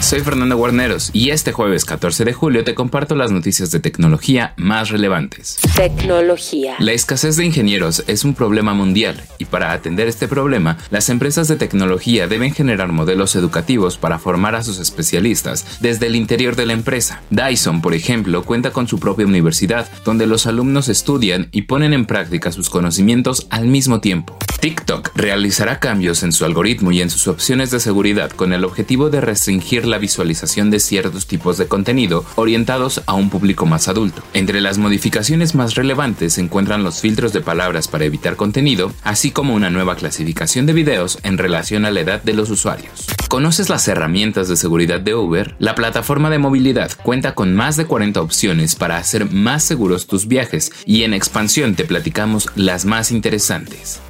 Soy Fernando Guarneros y este jueves 14 de julio te comparto las noticias de tecnología más relevantes. Tecnología. La escasez de ingenieros es un problema mundial y para atender este problema, las empresas de tecnología deben generar modelos educativos para formar a sus especialistas desde el interior de la empresa. Dyson, por ejemplo, cuenta con su propia universidad donde los alumnos estudian y ponen en práctica sus conocimientos al mismo tiempo. TikTok realizará cambios en su algoritmo y en sus opciones de seguridad con el objetivo de restringir la visualización de ciertos tipos de contenido orientados a un público más adulto. Entre las modificaciones más relevantes se encuentran los filtros de palabras para evitar contenido, así como una nueva clasificación de videos en relación a la edad de los usuarios. ¿Conoces las herramientas de seguridad de Uber? La plataforma de movilidad cuenta con más de 40 opciones para hacer más seguros tus viajes y en expansión te platicamos las más interesantes.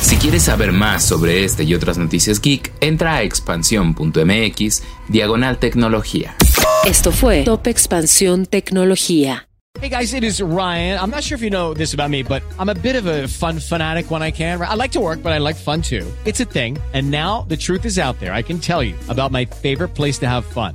Si quieres saber más sobre este y otras noticias geek, entra a expansión.mx diagonal tecnología. Esto fue Top Expansión Tecnología. Hey guys, it is Ryan. I'm not sure if you know this about me, but I'm a bit of a fun fanatic when I can. I like to work, but I like fun too. It's a thing. And now the truth is out there. I can tell you about my favorite place to have fun.